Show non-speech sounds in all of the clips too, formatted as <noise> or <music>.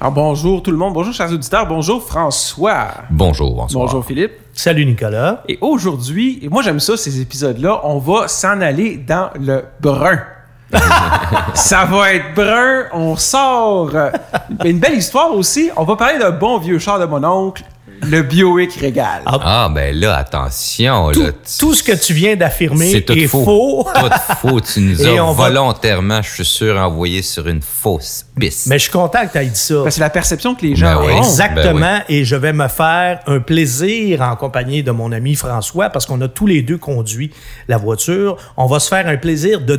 Alors, bonjour tout le monde, bonjour chers auditeurs, bonjour François. Bonjour, bonsoir. Bonjour Philippe. Salut Nicolas. Et aujourd'hui, et moi j'aime ça ces épisodes-là, on va s'en aller dans le brun. <laughs> ça va être brun, on sort. euh, une belle histoire aussi. On va parler d'un bon vieux char de mon oncle, le Bioic Régal. Ah, Ah, ben là, attention. Tout, là, tout ce que tu viens d'affirmer tout est faux. faux. tout faux. Tu <laughs> nous Et as on va- volontairement, je suis sûr, envoyé sur une fausse Mais je suis content que tu aies dit ça. Parce que c'est la perception que les gens Ben oui. ont. Exactement. Ben Et je vais me faire un plaisir en compagnie de mon ami François, parce qu'on a tous les deux conduit la voiture. On va se faire un plaisir de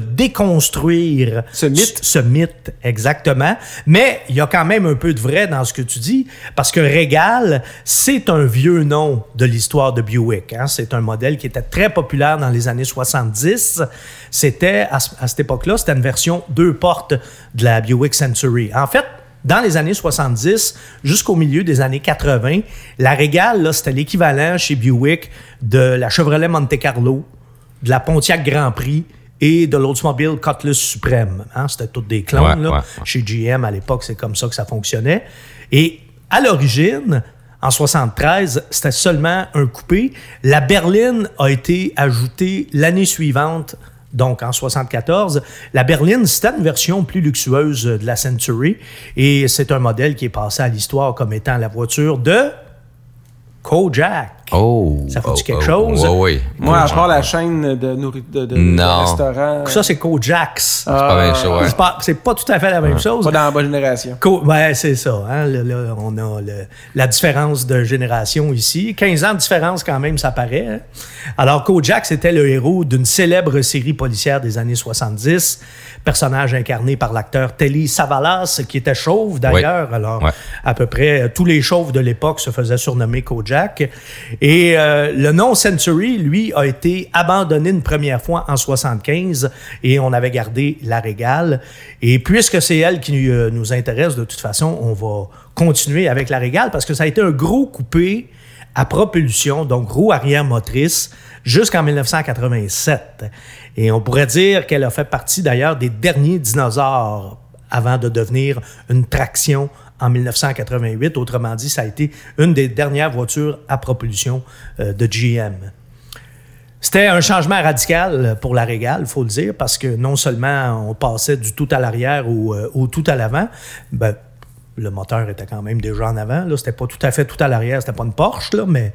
déconstruire Ce mythe. Ce, ce mythe, exactement. Mais il y a quand même un peu de vrai dans ce que tu dis, parce que Régal, c'est un vieux nom de l'histoire de Buick. hein. C'est un modèle qui était très populaire dans les années 70. C'était, à, ce- à cette époque-là, c'était une version deux portes de la Buick Century. En fait, dans les années 70 jusqu'au milieu des années 80, la Régal, là, c'était l'équivalent chez Buick de la Chevrolet Monte Carlo, de la Pontiac Grand Prix et de l'Oldsmobile Cutlass Supreme. hein. C'était toutes des clones. Ouais, là. ouais, ouais. Chez GM, à l'époque, c'est comme ça que ça fonctionnait. Et à l'origine, en 73, c'était seulement un coupé. La berline a été ajoutée l'année suivante, donc en 74. La berline, c'était une version plus luxueuse de la Century et c'est un modèle qui est passé à l'histoire comme étant la voiture de Kojak. Oh. Ça fait-tu oh, quelque oh, chose? ouais, oui. Moi, à part la chaîne de, nourri- de, de, restaurants. Ça, c'est Kojak's. C'est pas bien chaud, ouais. C'est pas, c'est pas tout à fait la même chose. Pas dans la bonne génération. Co- ouais, c'est ça. hein. Là, là, on a le- la différence de génération ici. 15 ans de différence quand même, ça paraît. hein. Alors, Kojak, c'était le héros d'une célèbre série policière des années 70, personnage incarné par l'acteur Telly Savalas, qui était chauve d'ailleurs. Alors, Ouais. à peu près tous les chauves de l'époque se faisaient surnommer Kojak. Et euh, le nom Century, lui, a été abandonné une première fois en 75 et on avait gardé la Régale. Et puisque c'est elle qui euh, nous intéresse, de toute façon, on va continuer avec la Régale parce que ça a été un gros coupé à propulsion, donc roue arrière motrice, jusqu'en 1987. Et on pourrait dire qu'elle a fait partie d'ailleurs des derniers dinosaures avant de devenir une traction en 1988. Autrement dit, ça a été une des dernières voitures à propulsion euh, de GM. C'était un changement radical pour la Régale, il faut le dire, parce que non seulement on passait du tout à l'arrière au, euh, au tout à l'avant, ben, le moteur était quand même déjà en avant. Là, c'était pas tout à fait tout à l'arrière, c'était pas une Porsche, là, mais,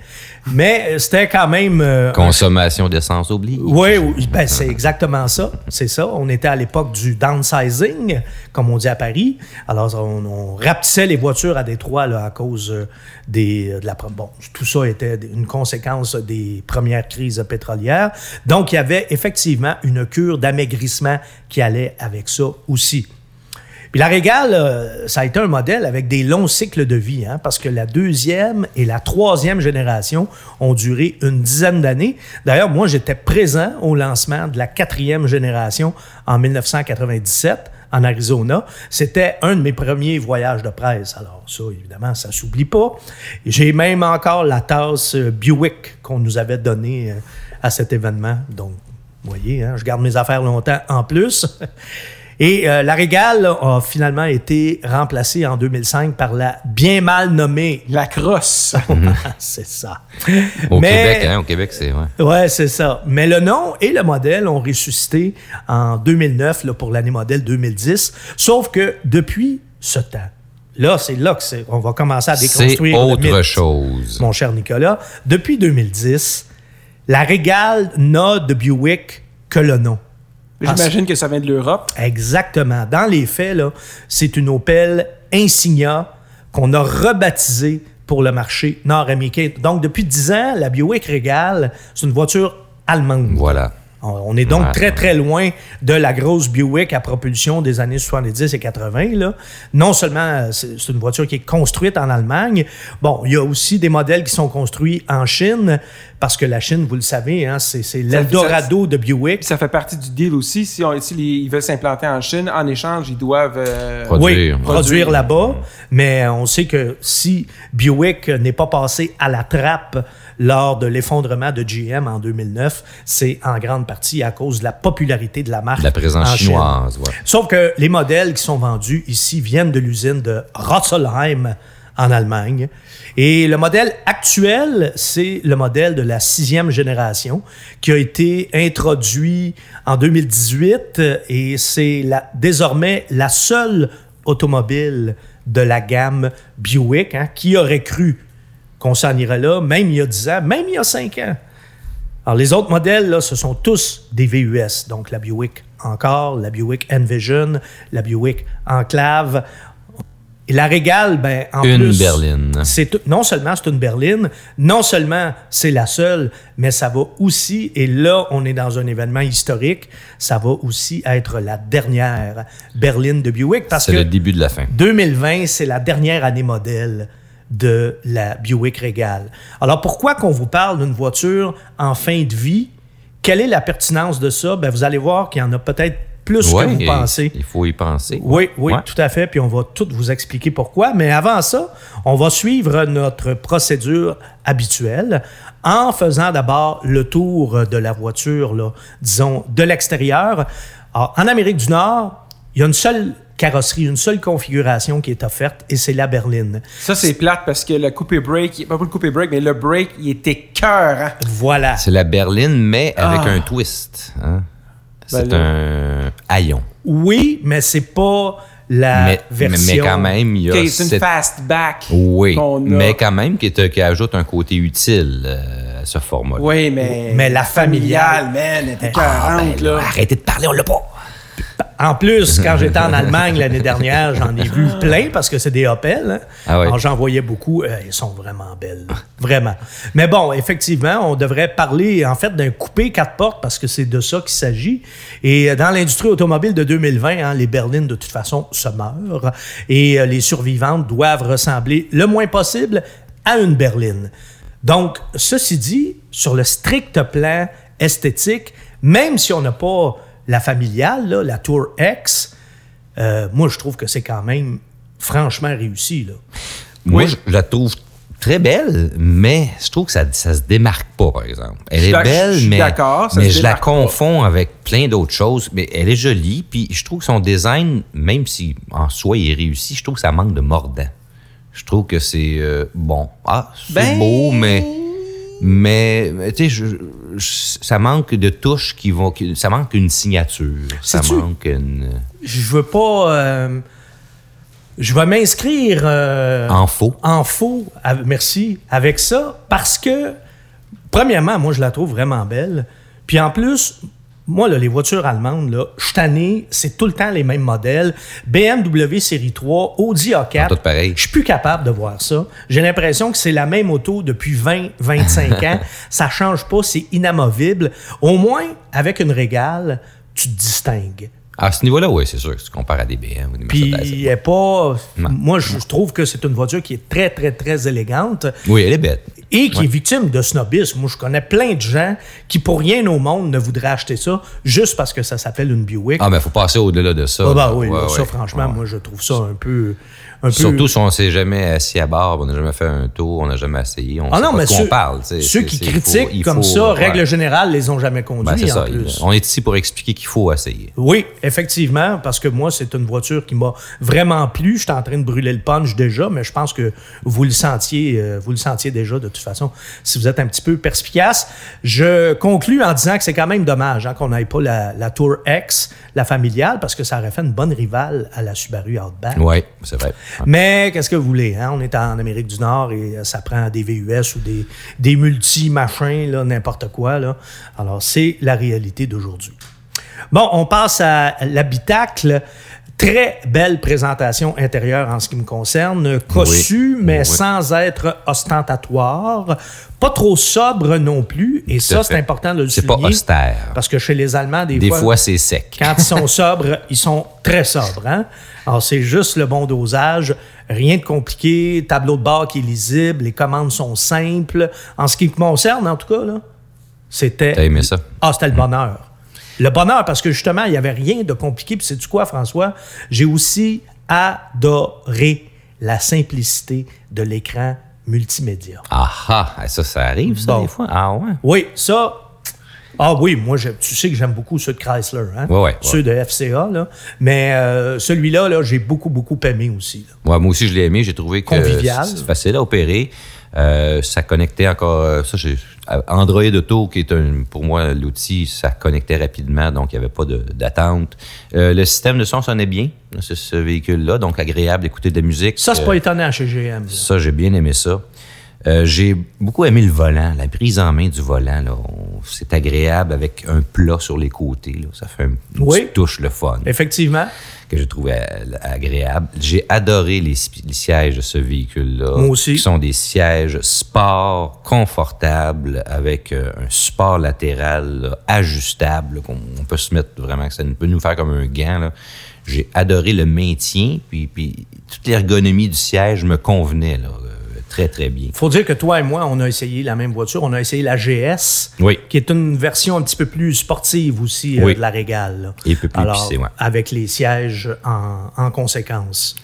mais c'était quand même euh, Consommation d'essence oblige. oui, oui, ben c'est exactement ça. C'est ça. On était à l'époque du downsizing, comme on dit à Paris. Alors, on, on rapetissait les voitures à Détroit là, à cause euh, des, de la... Bon, tout ça était une conséquence des premières crises pétrolières. Donc, il y avait effectivement une cure d'amaigrissement qui allait avec ça aussi. Puis la Régale, euh, ça a été un modèle avec des longs cycles de vie, hein, parce que la deuxième et la troisième génération ont duré une dizaine d'années. D'ailleurs, moi, j'étais présent au lancement de la quatrième génération en 1997 en Arizona. C'était un de mes premiers voyages de presse. Alors ça, évidemment, ça s'oublie pas. J'ai même encore la tasse euh, Buick qu'on nous avait donnée euh, à cet événement. Donc, vous voyez, hein, je garde mes affaires longtemps en plus. <laughs> Et euh, la Régale a finalement été remplacée en 2005 par la bien mal nommée. La crosse. <laughs> c'est ça. Au Mais- Québec, hein, au Québec, c'est. Ouais. Ouais, c'est ça. Mais le nom et le modèle ont ressuscité en 2009 là, pour l'année modèle 2010. Sauf que depuis ce temps, là, c'est là que c'est- on va commencer à C'est déconstruire le autre mythe, chose. mon cher Nicolas. Depuis 2010, la Régale n'a de Buick que le nom. J'imagine que ça vient de l'Europe. Exactement. Dans les faits, c'est une Opel Insignia qu'on a rebaptisée pour le marché nord-américain. Donc, depuis 10 ans, la Buick Regal, c'est une voiture allemande. Voilà. On est donc Ouais. très, très loin de la grosse Buick à propulsion des années 70 et 80. Là. Non seulement euh, c'est une voiture qui est construite en Allemagne, bon, il y a aussi des modèles qui sont construits en Chine, parce que la Chine, vous le savez, hein, c'est l'Eldorado de Buick. Ça fait partie du deal aussi. Si, on, si les- ils veulent s'implanter en Chine, en échange, ils doivent. euh, Produire. Oui, produire là-bas. Mais on sait que si Buick n'est pas passé à la trappe lors de l'effondrement de GM en 2009, c'est en grande partie à cause de la popularité de la marque. La présence en chinoise, ouais. Sauf que les modèles qui sont vendus ici viennent de l'usine de Rotzelheim en Allemagne. Et le modèle actuel, c'est le modèle de la sixième génération qui a été introduit en 2018 et c'est la- désormais la seule automobile de la gamme Buick. hein. Qui aurait cru qu'on s'en irait là, même il y a 10 ans, même il y a 5 ans? Alors, les autres modèles, là, ce sont tous des VUS. Donc, la Buick Encore, la Buick Envision, la Buick Enclave. Et la Régale, ben, en Une plus... berline. C'est non seulement c'est une berline, non seulement c'est la seule, mais ça va aussi, et là, on est dans un événement historique, ça va aussi être la dernière berline de Buick parce C'est que le début de la fin. 2020, c'est la dernière année modèle de la Buick Regal. Alors pourquoi qu'on vous parle d'une voiture en fin de vie? Quelle est la pertinence de ça? Ben, vous allez voir qu'il y en a peut-être plus Ouais, que vous pensez. Il faut y penser. Oui, oui, Ouais. tout à fait. Puis on va tout vous expliquer pourquoi. Mais avant ça, on va suivre notre procédure habituelle en faisant d'abord le tour de la voiture, là, disons, de l'extérieur. En Amérique du Nord, il y a une seule carrosserie, une seule configuration qui est offerte et c'est la berline. Ça, c'est plate parce que le coupé break, pas le coupé break, mais le break, il était cœur. hein. Voilà. C'est la berline, mais avec Ah. un twist. hein. C'est Ben un haillon. Oui, mais c'est pas la mais, mais- version. mais quand même, il y a c'est une cette- fastback. Oui, qu'on a. mais quand même qui, est- qui ajoute un côté utile euh, à ce format. Oui, mais. Mais la familiale, man, elle était Ah, ben là. arrêtez de parler, on l'a pas. En plus, quand j'étais en Allemagne l'année dernière, j'en ai vu plein parce que c'est des Opel. hein. Ah. Alors j'en voyais beaucoup. Euh, elles sont vraiment belles. Vraiment. Mais bon, effectivement, on devrait parler en fait d'un coupé quatre portes parce que c'est de ça qu'il s'agit. Et euh, dans l'industrie automobile de 2020, hein, les berlines de toute façon se meurent et euh, les survivantes doivent ressembler le moins possible à une berline. Donc, ceci dit, sur le strict plan esthétique, même si on n'a pas la familiale, là, la Tour X, euh, moi, je trouve que c'est quand même franchement réussi. Là. Moi, Oui. je, la trouve très belle, mais je trouve que ça, ça se démarque pas, par exemple. Elle est belle, je suis mais, ça je la pas. confonds avec plein d'autres choses. Mais elle est jolie, puis je trouve que son design, même si en soi il est réussi, je trouve que ça manque de mordant. Je trouve que c'est euh, bon. Ah, c'est Ben- beau, mais mais tu sais, ça manque de touches qui vont. ça manque une signature. Ça manque une Je veux pas. euh, je vais m'inscrire euh, en faux. en faux, merci, avec ça, parce que, premièrement, moi, je la trouve vraiment belle. Puis en plus, moi, là, les voitures allemandes, là, je tanné, c'est tout le temps les mêmes modèles. BMW série 3, Audi A4. Sont toutes pareilles. Je suis plus capable de voir ça. J'ai l'impression que c'est la même auto depuis 20, 25 ans. <laughs> Ça change pas, c'est inamovible. Au moins, avec une régale, tu te distingues. À ce niveau-là, oui, c'est sûr que tu compares à des BM ou des Puis, elle est pas. Non. Moi, je trouve que c'est une voiture qui est très, très, très élégante Oui, elle est bête. Et qui est victime de snobisme. Moi, je connais plein de gens qui, pour rien au monde, ne voudraient acheter ça juste parce que ça s'appelle une Buick. Ah, mais il faut passer au-delà de ça. Ah, ben là. oui, là, Ouais, ça, franchement, moi, je trouve ça un peu. Un peu- Surtout si on s'est jamais assis à bord, on n'a jamais fait un tour, on n'a jamais essayé, on Ah sait non, pas mais de ceux, on parle. qui critiquent faut- comme faut- ça, ouais. règle générale, les ont jamais conduits Ben, c'est ça. en plus. On est ici pour expliquer qu'il faut essayer. Oui, effectivement, parce que moi, c'est une voiture qui m'a vraiment plu. Je suis en train de brûler le punch déjà, mais je pense que vous le sentiez, euh, vous le sentiez déjà de toute façon, si vous êtes un petit peu perspicace. Je conclus en disant que c'est quand même dommage hein, qu'on n'aille pas la, la Tour X, la familiale, parce que ça aurait fait une bonne rivale à la Subaru Outback. Oui, c'est vrai. Mais qu'est-ce que vous voulez? Hein? On est en Amérique du Nord et euh, ça prend des VUS ou des, des multi-machins, n'importe quoi. Alors, c'est la réalité d'aujourd'hui. Bon, on passe à l'habitacle. Très belle présentation intérieure en ce qui me concerne. Cossu, Oui, mais oui. sans être ostentatoire. Pas trop sobre non plus. Et ça, c'est important de le C'est pas souligner. austère. Parce que chez les Allemands, des, Des fois, c'est sec. quand ils sont <laughs> sobres, ils sont très sobres. Hein? Alors, c'est juste le bon dosage. Rien de compliqué. Tableau de bord qui est lisible. Les commandes sont simples. En ce qui me concerne, en tout cas, là, T'as c'était. aimé ça? Ah, c'était le bonheur. Le bonheur, parce que justement, il n'y avait rien de compliqué. Puis, sais-tu quoi, François? J'ai aussi adoré la simplicité de l'écran multimédia. Ah ah, ça, ça arrive, ça, Bon. des fois? Ah ouais? Oui, ça, Ah oui, moi, je- tu sais que j'aime beaucoup ceux de Chrysler, hein? Ouais, ouais, ceux de FCA, là. Mais euh, celui-là, là, j'ai beaucoup, beaucoup aimé aussi. moi aussi, je l'ai aimé. J'ai trouvé que Convivial. c'est facile à opérer. Euh, ça connectait encore. euh, Ça, j'ai Android Auto, qui est un, pour moi l'outil, ça connectait rapidement, donc il n'y avait pas d'attente. Euh, le système de son sonnait bien, ce, ce véhicule-là, donc agréable d'écouter de la musique. Ça, c'est Euh, pas étonnant chez GM. là. Ça, j'ai bien aimé ça. Euh, j'ai beaucoup aimé le volant, la prise en main du volant. C'est agréable avec un plat sur les côtés. là. Ça fait une Oui. petite touche le fun Effectivement. que j'ai trouvé euh, agréable. J'ai adoré les, sièges de ce véhicule-là. Moi aussi. Qui sont des sièges sport, confortables, avec euh, un support latéral là, ajustable, qu'on on peut se mettre vraiment, que ça peut nous faire comme un gant. J'ai adoré le maintien, puis, puis toute l'ergonomie du siège me convenait là, très, très bien. faut dire que toi et moi, on a essayé la même voiture. On a essayé la GS, Oui. qui est une version un petit peu plus sportive aussi euh, Oui. de la Régale. Et un peu plus Alors, épicée, ouais. Avec les sièges en, en conséquence.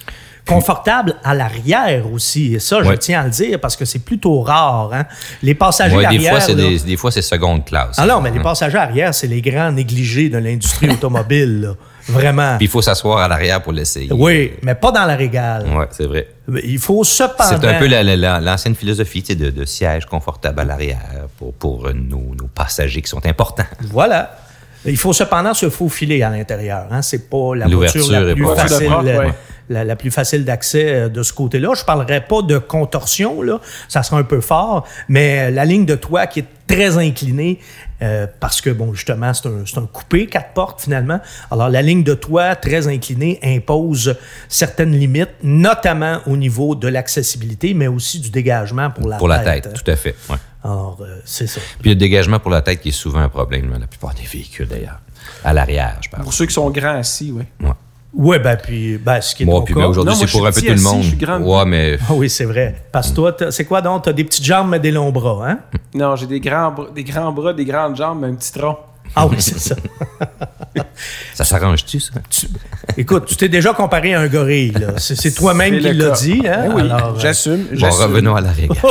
Confortable à l'arrière aussi. Et ça, je tiens à le dire parce que c'est plutôt rare. Hein? Les passagers Ouais, des, arrière... fois, c'est des, des fois, c'est seconde classe. Ah non, mais les passagers arrière, c'est les grands négligés de l'industrie <laughs> automobile. là. Vraiment. Puis il faut s'asseoir à l'arrière pour l'essayer. Oui, mais pas dans la Régale. Ouais, c'est vrai. Il faut cependant... C'est un peu la- la- la- l'ancienne philosophie tu sais, de, de siège confortable à l'arrière pour, pour euh, nos, nos passagers qui sont importants. Voilà. Il faut cependant se faufiler à l'intérieur. Hein? C'est pas la L'ouverture voiture la est plus pas facile, Ouais. La, la plus facile d'accès euh, de ce côté-là. Je parlerai pas de contorsion, là. ça sera un peu fort, mais euh, la ligne de toit qui est très inclinée, euh, parce que, bon, justement, c'est un, c'est un coupé, quatre portes, finalement. Alors, la ligne de toit très inclinée impose certaines limites, notamment au niveau de l'accessibilité, mais aussi du dégagement pour la pour la tête. tête, tout à fait. ouais. Alors, euh, c'est ça. Puis le dégagement pour la tête qui est souvent un problème, la plupart des véhicules d'ailleurs. À l'arrière, je parle. Pour ceux qui sont grands assis, oui. Ouais. Oui, ben, puis, ben, ce qui est Moi, puis cas. ben, aujourd'hui, c'est pour un peu tout le monde. je suis grande. Ouais, mais Ah oui, c'est vrai. Parce que toi, c'est quoi donc? T'as des petites jambes, mais des longs bras, hein? <laughs> Non, j'ai des grands, bras- des grands bras, des grandes jambes, mais un petit tronc. Ah oui, c'est ça. <laughs> ça s'arrange-tu, ça? Tu- écoute, tu t'es déjà comparé à un gorille, là. C'est, c'est toi-même C'est qui le l'as dit, hein? Ben oui, Alors, euh, j'assume. Bon, revenons à la règle. <laughs>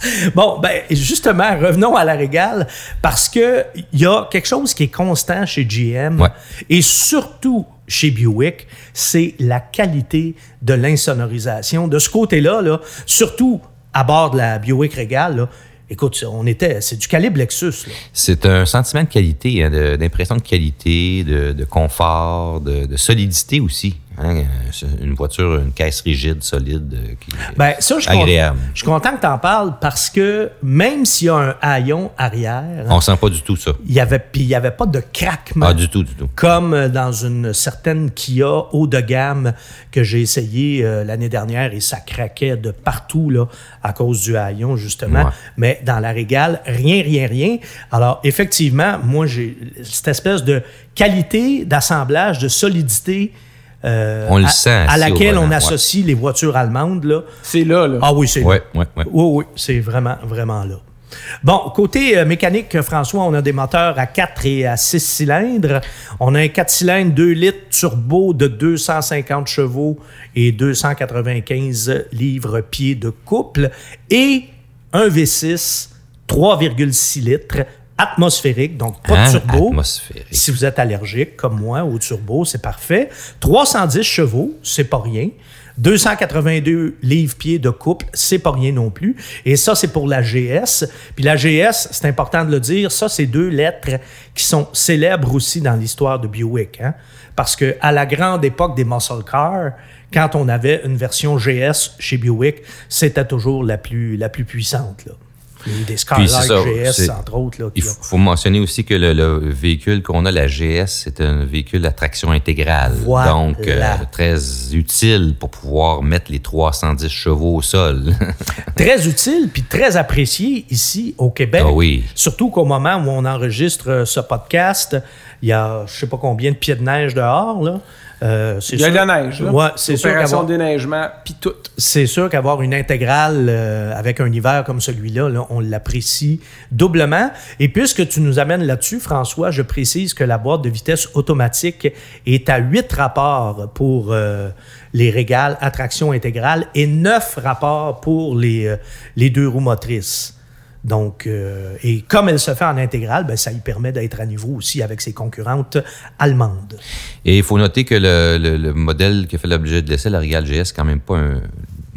<laughs> Bon, ben, justement, revenons à la régale, parce que il y a quelque chose qui est constant chez GM, Ouais. et surtout chez Buick, c'est la qualité de l'insonorisation. De ce côté-là, là, surtout à bord de la Buick Régale, là, écoute, on était, c'est du calibre Lexus. C'est un sentiment de qualité, hein, de- d'impression de, qualité, de, de confort, de, de solidité aussi. Hein. C'est une voiture, une caisse rigide, solide, euh, qui Ben, ça, je suis, agréable. content, je suis content que tu en parles parce que même s'il y a un haillon arrière, On sent pas du tout ça. il y avait, puis il n'y avait pas de craquement. Ah, du tout, du tout. Comme dans une certaine Kia haut de gamme que j'ai essayé euh, l'année dernière et ça craquait de partout là, à cause du haillon, justement. Ouais. Mais dans la régale, rien, rien, rien. Alors, effectivement, moi, j'ai cette espèce de qualité d'assemblage, de solidité. Euh, On le à- sent À laquelle on ouais. associe les voitures allemandes, là. C'est là, là. Ah oui, c'est Ouais, ouais, ouais. oui, oui, c'est vraiment, vraiment là. Bon, côté euh, mécanique, François, on a des moteurs à 4 et à 6 cylindres. On a un 4 cylindres 2 litres turbo de 250 chevaux et 295 livres-pieds de couple et un V6 3,6 litres atmosphérique, donc pas Hein? de turbo. Atmosphérique. Si vous êtes allergique, comme moi, au turbo, c'est parfait. 310 chevaux, c'est pas rien. 282 livres-pieds de couple, c'est pas rien non plus. Et ça, c'est pour la GS. Puis la GS, c'est important de le dire, ça, c'est deux lettres qui sont célèbres aussi dans l'histoire de Buick. Hein? Parce que à la grande époque des muscle cars, quand on avait une version GS chez Buick, c'était toujours la plus, la plus puissante. Là. Des GS, entre autres. Là, Il faut, faut mentionner aussi que le, le véhicule qu'on a, la GS, c'est un véhicule à traction intégrale. Voilà. Donc, euh, très utile pour pouvoir mettre les 310 chevaux au sol. <laughs> très utile puis très apprécié ici au Québec. Ah oui. Surtout qu'au moment où on enregistre euh, ce podcast, il y a je sais pas combien de pieds de neige dehors. Là. Euh, c'est Il y a de la neige, là. Ouais, c'est sûr Opération déneigement, puis tout. c'est sûr qu'avoir une intégrale euh, avec un hiver comme celui-là, là, on l'apprécie doublement. Et puisque tu nous amènes là-dessus, François, je précise que la boîte de vitesse automatique est à 8 rapports pour euh, les régales à traction intégrale et 9 rapports pour les, les deux roues motrices. Donc, euh, et comme elle se fait en intégrale, ben, ça lui permet d'être à niveau aussi avec ses concurrentes allemandes. Et il faut noter que le, le- le modèle qui a fait l'objet de l'essai, la Regal GS, c'est quand même pas un,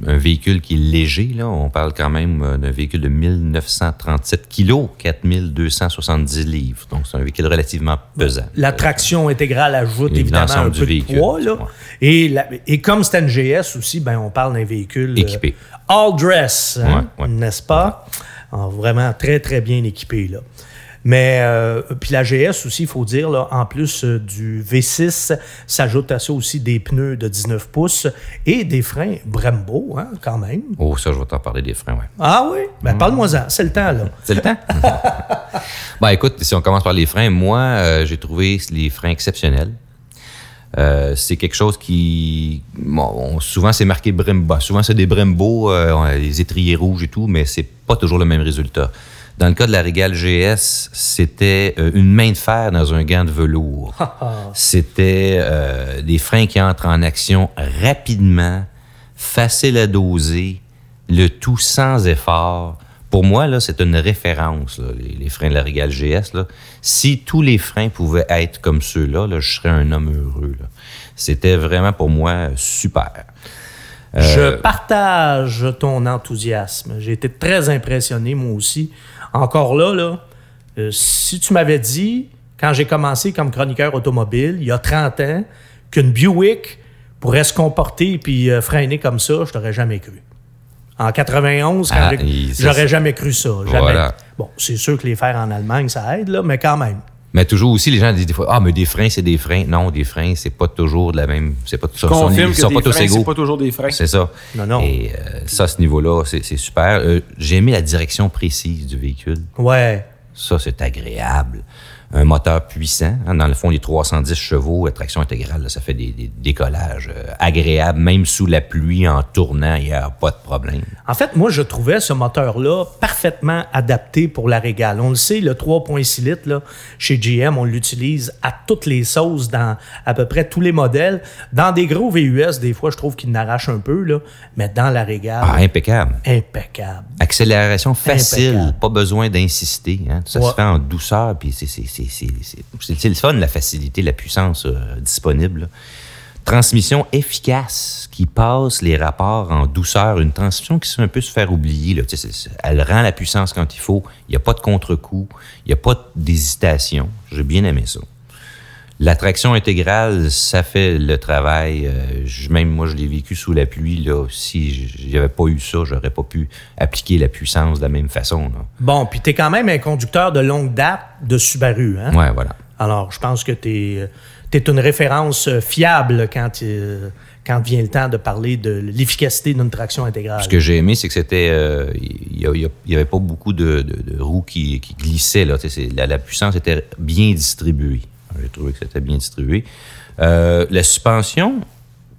un véhicule qui est léger. Là. On parle quand même euh, d'un véhicule de 1937 kilos, 4270 livres. Donc, c'est un véhicule relativement pesant. La traction intégrale ajoute Et évidemment un du peu véhicule, de poids. Là. Et, la- et comme c'est une GS aussi, ben, on parle d'un véhicule euh, Équipé. all dress, hein, Ouais, ouais. n'est-ce pas? Vraiment très, très bien équipé. Là. Mais euh, puis la GS aussi, il faut dire, là, en plus euh, du V6, s'ajoute à ça aussi des pneus de 19 pouces et des freins Brembo, hein, quand même. Oh, ça, je vais t'en parler des freins, ouais. Ah oui? Ben, parle-moi-en, c'est le temps, là. <laughs> C'est le temps? <laughs> ben, écoute, si on commence par les freins, moi, euh, j'ai trouvé les freins exceptionnels. Euh, c'est quelque chose qui. bon, on- souvent, c'est marqué Brembo. Souvent, c'est des Brembo, euh, les étriers rouges et tout, mais c'est pas toujours le même résultat. Dans le cas de la Regal GS, c'était euh, une main de fer dans un gant de velours. c'était euh, des freins qui entrent en action rapidement, facile à doser, le tout sans effort. Pour moi, là, c'est une référence, là, les, freins de la Regal GS. Là. Si tous les freins pouvaient être comme ceux-là, là, je serais un homme heureux. C'était vraiment pour moi super. Euh, Je partage ton enthousiasme. J'ai été très impressionné, moi aussi. Encore là, là euh, si tu m'avais dit, quand j'ai commencé comme chroniqueur automobile, il y a 30 ans, qu'une Buick pourrait se comporter puis euh, freiner comme ça, je t'aurais jamais cru. En 91, quand Ah, j'aurais jamais cru ça. Jamais. Voilà. Bon, c'est sûr que les fers en Allemagne, ça aide, là, mais quand même. Mais toujours aussi, les gens disent des fois, ah, mais des freins, c'est des freins. Non, des freins, c'est pas toujours de la même. C'est pas ils sont pas tous freins, c'est égaux. pas toujours des freins. C'est ça. Non, non. Et euh, ça, à ce niveau-là, c'est c'est super. Euh, J'ai aimé la direction précise du véhicule. Ouais. Ça, c'est agréable. Un moteur puissant. hein, dans le fond, les 310 chevaux, traction intégrale, là, ça fait des, des décollages euh, agréables. Même sous la pluie, en tournant, il n'y a pas de problème. En fait, moi, je trouvais ce moteur-là parfaitement adapté pour la Régale. On le sait, le 3.6 litres, là, chez GM, on l'utilise à toutes les sauces dans à peu près tous les modèles. Dans des gros VUS, des fois, je trouve qu'il n'arrache un peu, là, mais dans la Régale, Ah, impeccable. impeccable. Accélération facile, Impeccable. pas besoin d'insister. hein. Ça Ouais. se fait en douceur, puis c'est c'est- le fun, la facilité, la puissance euh, disponible. Transmission efficace qui passe les rapports en douceur. Une transmission qui se fait un peu se faire oublier. là. Elle rend la puissance quand il faut. Il n'y a pas de contre-coup. Il n'y a pas d'hésitation. J'ai bien aimé ça. La traction intégrale, ça fait le travail. Euh, je- même moi, je l'ai vécu sous la pluie. Là. Si j'avais pas eu ça, j'aurais pas pu appliquer la puissance de la même façon. Là. Bon, puis tu es quand même un conducteur de longue date de Subaru, hein? Ouais, voilà. Alors, je pense que tu es, une référence euh, fiable quand, euh, quand vient le temps de parler de l'efficacité d'une traction intégrale. Ce que j'ai aimé, c'est que c'était. euh, Il n'y avait pas beaucoup de, de- de roues qui, qui glissaient. Là. La puissance était bien distribuée. J'ai trouvé que c'était bien distribué. Euh, la suspension,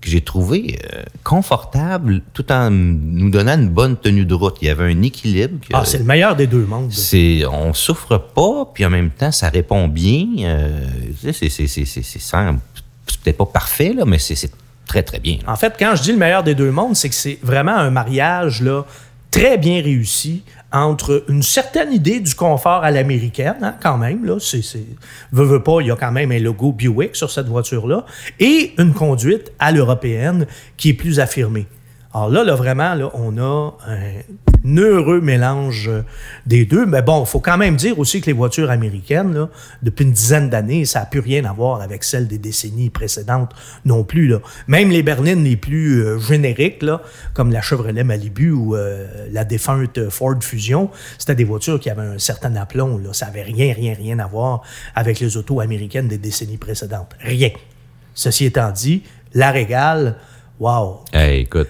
que j'ai trouvé euh, confortable tout en nous donnant une bonne tenue de route. Il y avait un équilibre. que- Ah, c'est le meilleur des deux mondes. c'est on souffre pas puis en même temps ça répond bien euh, c'est c'est c'est c'est peut-être pas parfait là mais c'est c'est très très bien là. En fait, quand je dis le meilleur des deux mondes, c'est que c'est vraiment un mariage là, très bien réussi entre une certaine idée du confort à l'américaine, hein, quand même, là, c'est, veut, veut pas, il y a quand même un logo Buick sur cette voiture-là, et une conduite à l'européenne qui est plus affirmée. Alors là, là, vraiment, là, on a un heureux mélange euh, des deux. Mais bon, il faut quand même dire aussi que les voitures américaines, là, depuis une dizaine d'années, ça n'a plus rien à voir avec celles des décennies précédentes non plus. Là. Même les berlines les plus euh, génériques, là, comme la Chevrolet Malibu ou euh, la défunte Ford Fusion, c'était des voitures qui avaient un certain aplomb. Là. Ça n'avait rien, rien, rien à voir avec les autos américaines des décennies précédentes. Rien. Ceci étant dit, la régale, wow, Hey, écoute.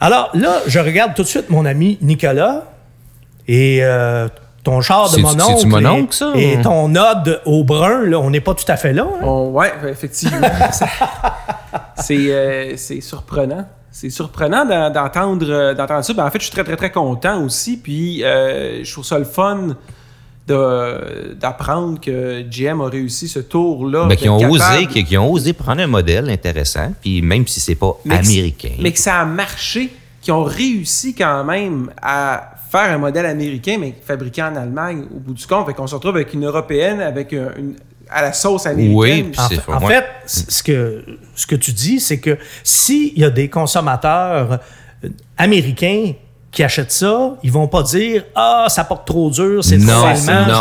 Alors là, je regarde tout de suite mon ami Nicolas et euh, ton char de C'est- mon oncle mon et- ça, et, ou- ton ode au brun, là, on n'est pas tout à fait là. hein? On- ouais, effectivement. <laughs> C'est euh, c'est surprenant. C'est surprenant d'en- d'entendre euh, d'entendre ça. Ben, en fait, je suis très, très, très content aussi. Puis, euh, je trouve ça le fun d'apprendre que GM a réussi ce tour-là. Ben, qui ont osé qui, ont osé prendre un modèle intéressant puis même si c'est pas mais que- américain Mais que ça a marché, qui ont réussi quand même à faire un modèle américain, mais fabriqué en Allemagne au bout du compte. Fait qu'on se retrouve avec une européenne avec une, à la sauce américaine. Oui, En, fait, ce que, ce que tu dis, c'est que s'il y a des consommateurs euh, américains qui achètent ça, ils vont pas dire Ah, ça porte trop dur, c'est trop Non, allemand,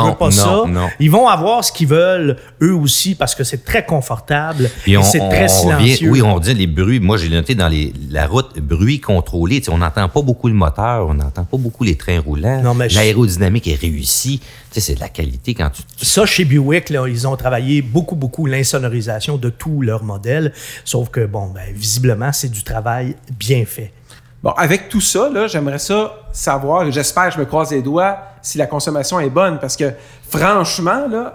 je veux pas non, ça. non. Ils vont avoir ce qu'ils veulent eux aussi parce que c'est très confortable et c'est on très revient- silencieux. oui, on dit les bruits. Moi, j'ai noté dans les, la route bruit contrôlé. On n'entend pas beaucoup le moteur, on n'entend pas beaucoup les trains roulants. Non, mais je- L'aérodynamique est réussie. C'est de la qualité quand tu. Ça, chez Buick, là, ils ont travaillé beaucoup, beaucoup l'insonorisation de tous leurs modèles. Sauf que, bon, ben, visiblement, c'est du travail bien fait. Bon, avec tout ça, là, j'aimerais ça savoir, j'espère, je me croise les doigts, si la consommation est bonne, parce que franchement, là,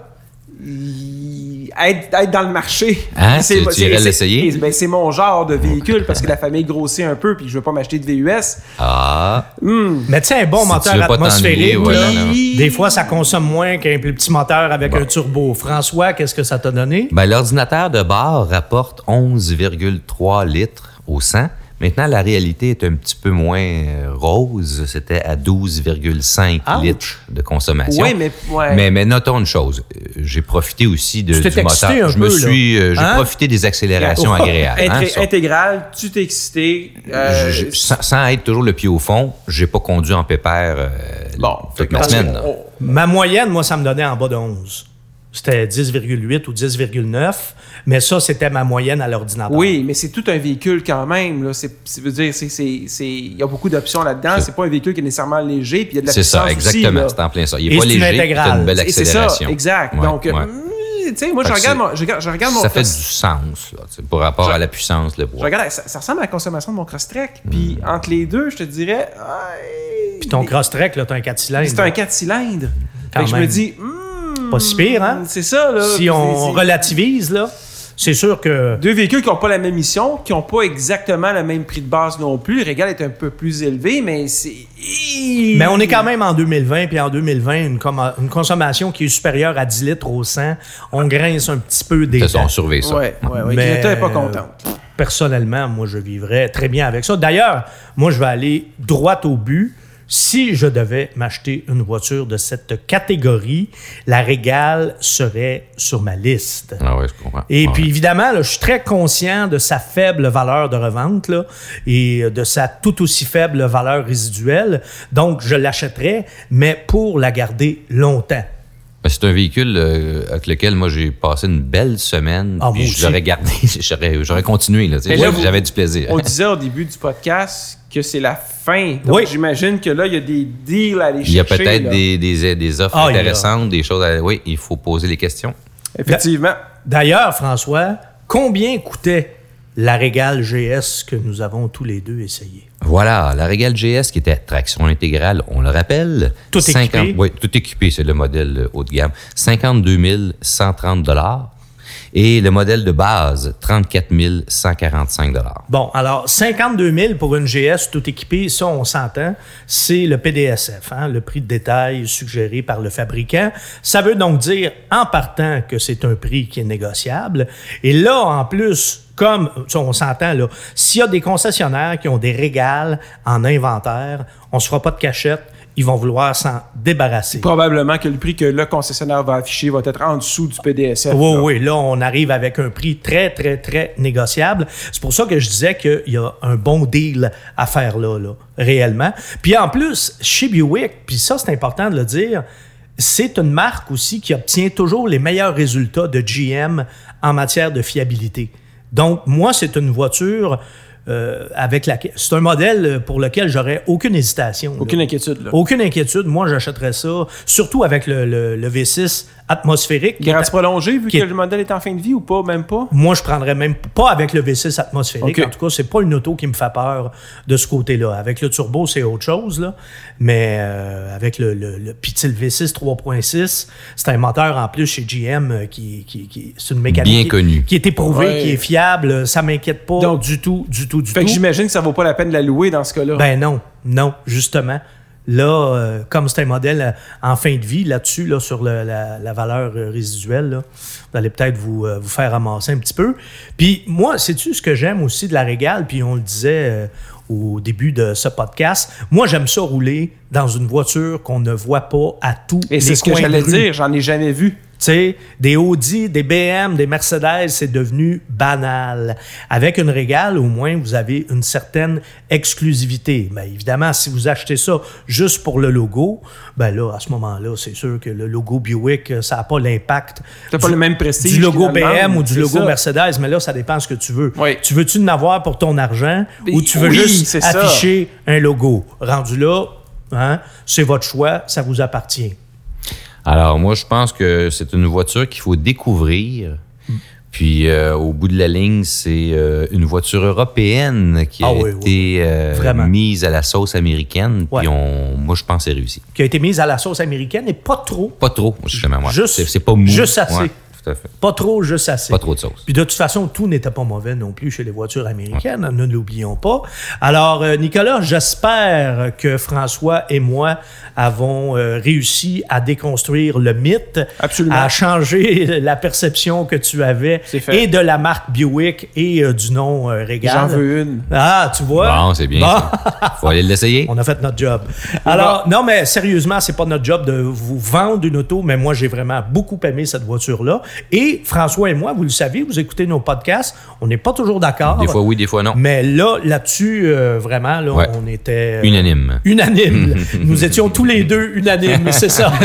être, être dans le marché, Hein? <laughs> c'est- Tu- tu c'est- irais c'est- l'essayer? ben, c'est mon genre de véhicule <laughs> parce que la famille grossit un peu, puis je veux pas m'acheter de VUS. Ah, Mais tu sais, un bon Si moteur atmosphérique, là. des fois, ça consomme moins qu'un plus petit moteur avec un turbo. François, qu'est-ce que ça t'a donné? ben, l'ordinateur de bord rapporte 11,3 litres au 100. Maintenant, la réalité est un petit peu moins euh, rose. C'était à 12,5 Ouch. litres de consommation. Oui, mais- ouais. mais mais notons une chose. Euh, J'ai profité aussi de, Tu t'es du moteur. excité un Je me peu, là. suis, euh, j'ai Hein? profité des accélérations Oh, agréables. hein, intré- ça. Intégral, tu t'es excité. euh, Je- je- sans, sans être toujours le pied au fond, j'ai pas conduit en pépère euh, Bon, toute ma semaine. Ma moyenne, moi, ça me donnait en bas de 11. C'était 10,8 ou 10,9, mais ça, c'était ma moyenne à l'ordinateur. Oui, mais c'est tout un véhicule quand même. Là. C'est, c'est- veut dire, c'est, c'est, c'est- il y a beaucoup d'options là-dedans. C'est pas un véhicule qui est nécessairement léger, puis il y a de la C'est ça, puissance exactement. c'est en plein ça. Il Et est pas c'est léger, t'as une belle Et c'est ça, accélération. exact. Ouais, Donc, ouais. hum, tu sais, moi, je regarde, c'est- mon, je regarde, je regarde mon ça fait du cross- sens, là, par rapport Je- à la puissance, le je poids. regarde, ça, ça ressemble à la consommation de mon Crosstrek. Puis entre les deux, je te dirais, Puis ton cross-trek, là, t'as un 4 cylindres. c'est un 4 cylindres. Quand Fait que je me dis, hum, Pas si pire, hein? C'est ça, là. Si on relativise, là, c'est sûr que... Deux véhicules qui n'ont pas la même mission, qui n'ont pas exactement le même prix de base non plus. Le Régal est un peu plus élevé, mais c'est. Mais on est quand même en 2020, puis en 2020, une, consommation qui est supérieure à 10 litres au 100, on grince un petit peu des C'est ça, dents. on surveille ça. Ouais, ouais, ouais. Mais, n'est pas euh, contente. Personnellement, moi, je vivrais très bien avec ça. D'ailleurs, moi, je vais aller droit au but. Si je devais m'acheter une voiture de cette catégorie, la Régale serait sur ma liste. Ah ouais, je comprends. Et puis évidemment, là, je suis très conscient de sa faible valeur de revente là, et de sa tout aussi faible valeur résiduelle. Donc, je l'achèterais, mais pour la garder longtemps. Ben, C'est un véhicule euh, avec lequel moi j'ai passé une belle semaine. Ah, puis je l'aurais gardé, <laughs> j'aurais, j'aurais continué. J'avais du plaisir. On disait au début du podcast que c'est la fin. Donc, Oui. j'imagine que là, il y a des deals à aller chercher. Il y a peut-être des, des, des offres Ah, intéressantes, des choses à... Oui, il faut poser les questions. Effectivement. D'ailleurs, François, combien coûtait la Régale GS que nous avons tous les deux essayé? Voilà, la Regal GS qui était traction intégrale, on le rappelle. Tout équipé. Oui, tout équipé, c'est le modèle haut de gamme. 52 130 dollars. Et le modèle de base, 34 145 dollars. Bon, alors 52 000 pour une GS tout équipée, ça on s'entend, c'est le PDSF, hein, le prix de détail suggéré par le fabricant. Ça veut donc dire en partant que c'est un prix qui est négociable. Et là, en plus, comme on s'entend là, s'il y a des concessionnaires qui ont des régales en inventaire, on se fera pas de cachette, ils vont vouloir s'en débarrasser. Probablement que le prix que le concessionnaire va afficher va être en dessous du PDSF. Oui, là. oui, là, on arrive avec un prix très, très, très négociable. C'est pour ça que je disais qu'il y a un bon deal à faire là, là, réellement. Puis en plus, chez Buick, puis ça, c'est important de le dire, c'est une marque aussi qui obtient toujours les meilleurs résultats de GM en matière de fiabilité. Donc, moi, c'est une voiture euh, avec laquelle. C'est un modèle pour lequel j'aurais aucune hésitation. là. Aucune inquiétude. Là. Aucune inquiétude. Moi, j'achèterais ça, surtout avec le, le- le V6 atmosphérique. Garantie prolongée, vu que est- le modèle est en fin de vie ou pas, même pas? moi, je prendrais même pas avec le V6 atmosphérique. En tout cas, c'est pas une auto qui me fait peur de ce côté-là. Avec le turbo, c'est autre chose, là. Mais euh, avec le, le, le le V6 3.6, c'est un moteur en plus chez GM euh, qui, qui, qui c'est une mécanique Bien qui- connu. qui est éprouvée, Ouais. qui est fiable. Ça m'inquiète pas Donc, du tout, du tout, du Fait que tout. j'imagine que ça vaut pas la peine de la louer dans ce cas-là. Ben non, non, justement. Là, euh, comme c'est un modèle euh, en fin de vie, là-dessus, là, sur le- la, la valeur euh, résiduelle, là, vous allez peut-être vous, euh, vous faire ramasser un petit peu. Puis moi, sais-tu ce que j'aime aussi de la Régale? Puis on le disait euh, au début de ce podcast. Moi, j'aime ça rouler dans une voiture qu'on ne voit pas à tous Et les c'est ce que j'allais dire, j'en ai jamais vu. Sais, des Audi, des BM, des Mercedes, c'est devenu banal. Avec une régale, au moins, vous avez une certaine exclusivité. Mais évidemment, si vous achetez ça juste pour le logo, ben là, à ce moment-là, c'est sûr que le logo Buick, euh, ça n'a pas l'impact. Pas du- le même prestige Du logo BM ou du logo ça. Mercedes, mais là, ça dépend ce que tu veux. Oui. Tu veux-tu en avoir pour ton argent ou tu veux Oui, juste ça. afficher un logo? Rendu là, hein, c'est votre choix, ça vous appartient. Alors, moi, je pense que c'est une voiture qu'il faut découvrir. Puis, euh, au bout de la ligne, c'est euh, une voiture européenne qui a Ah oui, été euh, mise à la sauce américaine. Ouais. Puis, on, moi, je pense que c'est réussi. Qui a été mise à la sauce américaine et pas trop. Pas trop, justement. moi. Juste- c'est, c'est pas mou. juste assez. Ouais, tout à fait. Pas trop, juste assez. Pas trop de sauce. Puis de toute façon, tout n'était pas mauvais non plus chez les voitures américaines, ne l'oublions pas. Alors, euh, Nicolas, j'espère que François et moi avons euh, réussi à déconstruire le mythe, Absolument. à changer <laughs> la perception que tu avais et de la marque Buick et euh, du nom euh, Regal. J'en veux une. Ah, tu vois? Bon, c'est bien. Bon. ça. Faut aller l'essayer. <laughs> On a fait notre job. Alors, non, mais sérieusement, c'est pas notre job de vous vendre une auto, mais moi, j'ai vraiment beaucoup aimé cette voiture-là. Et François et moi, vous le savez, vous écoutez nos podcasts, on n'est pas toujours d'accord. Des fois oui, des fois non. Mais là, là-dessus, euh, vraiment, là, Ouais. on était. euh, Unanime. <laughs> Unanime. <laughs> Nous étions tous les deux unanimes, c'est ça. <laughs>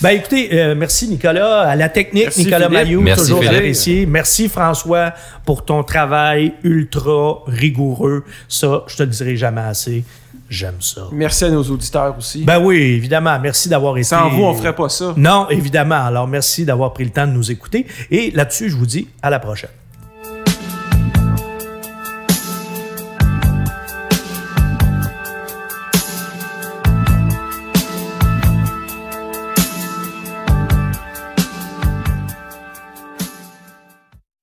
ben écoutez, euh, merci Nicolas. À la technique, Merci, Nicolas Philippe. Mayou, Merci, toujours Philippe. apprécié. Merci François pour ton travail ultra rigoureux. Ça, je te le dirai jamais assez. J'aime ça. Merci à nos auditeurs aussi. Ben oui, évidemment. Merci d'avoir été. Sans vous, on ferait pas ça. Non, évidemment. Alors merci d'avoir pris le temps de nous écouter. Et là-dessus, je vous dis à la prochaine.